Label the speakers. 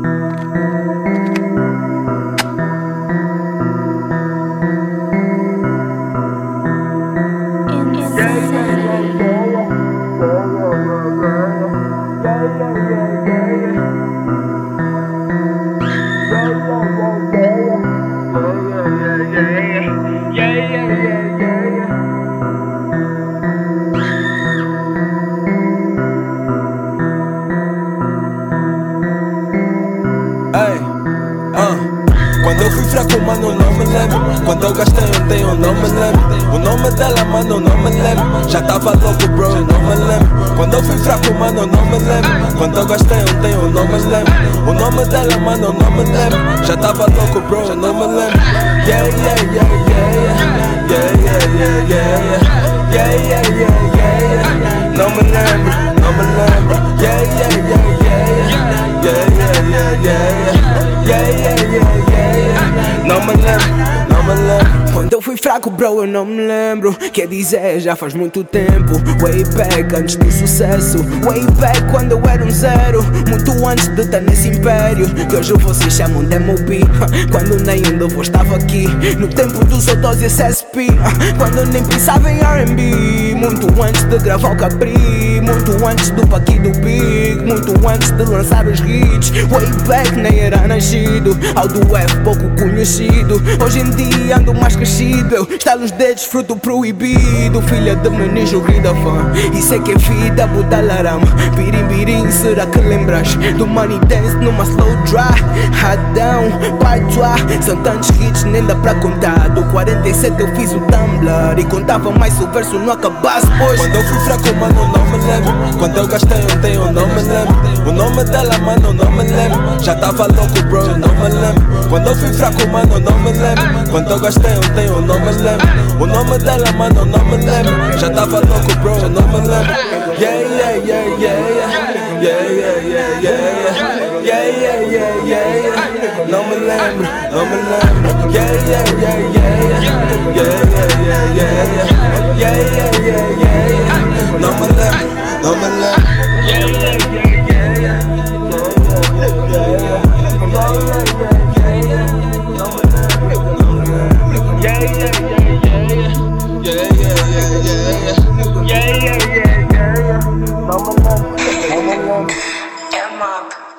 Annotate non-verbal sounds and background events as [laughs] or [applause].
Speaker 1: Quando eu fui fraco, mano, não me lembro. Quando eu gastei ontem, eu não me lembro. O nome dela, mano, não me lembro. Já tava louco, bro, eu não me lembro. Quando eu fui fraco, mano, não me lembro. Quando eu gastei ontem, eu não me lembro. O nome dela, mano, não me lembro. Já tava louco, bro, eu não me lembro. Yeah, yeah, yeah. Me lembro, não me lembro.
Speaker 2: Quando eu fui fraco, bro, eu não me lembro. Quer dizer, já faz muito tempo. Way back, antes do sucesso. Way back, quando eu era um zero. Muito antes de estar nesse império. Que hoje vocês chamam de MOB. [laughs] Quando nem ainda vou estava aqui. No tempo dos Otos e SSP. [laughs] Quando nem pensava em RB. Muito antes de gravar o Capri. Muito antes do Paqui do Big. Muito antes de lançar os hits. Way back, nem era nascido. Ao do F, pouco conhecido. Hoje em dia ando crescido. Eu estalo os dedos, fruto proibido. Filha de menino, da fã. E sei que é vida, buta larama. Birim, será que lembras? Do money dance numa slow dry. Radão, tua. São tantos hits, nem dá pra contar. Do 47 eu fiz o Tumblr. E contava mais o verso não acabasse, pois.
Speaker 1: Quando eu fui fraco, mano, não me lembro. Quando eu gastei ontem, eu não me lembro. O nome dela, mano, não me lembro. Já tava louco, bro, eu não me lembro. Quando eu fui fraco, mano, não me lembro. Quando eu gastei ontem, eu não me lembro. O nome dela, mano, não me lembro. Já tava louco, bro, eu não me lembro. Yeah, yeah, yeah, yeah, yeah. Yeah, yeah, yeah, yeah, yeah. Yeah, yeah, yeah, yeah, yeah. Não me lembro, não me lembro. Yeah, yeah, yeah, yeah, yeah. Yeah, yeah, yeah, yeah, yeah. Yeah, yeah, yeah. Rock.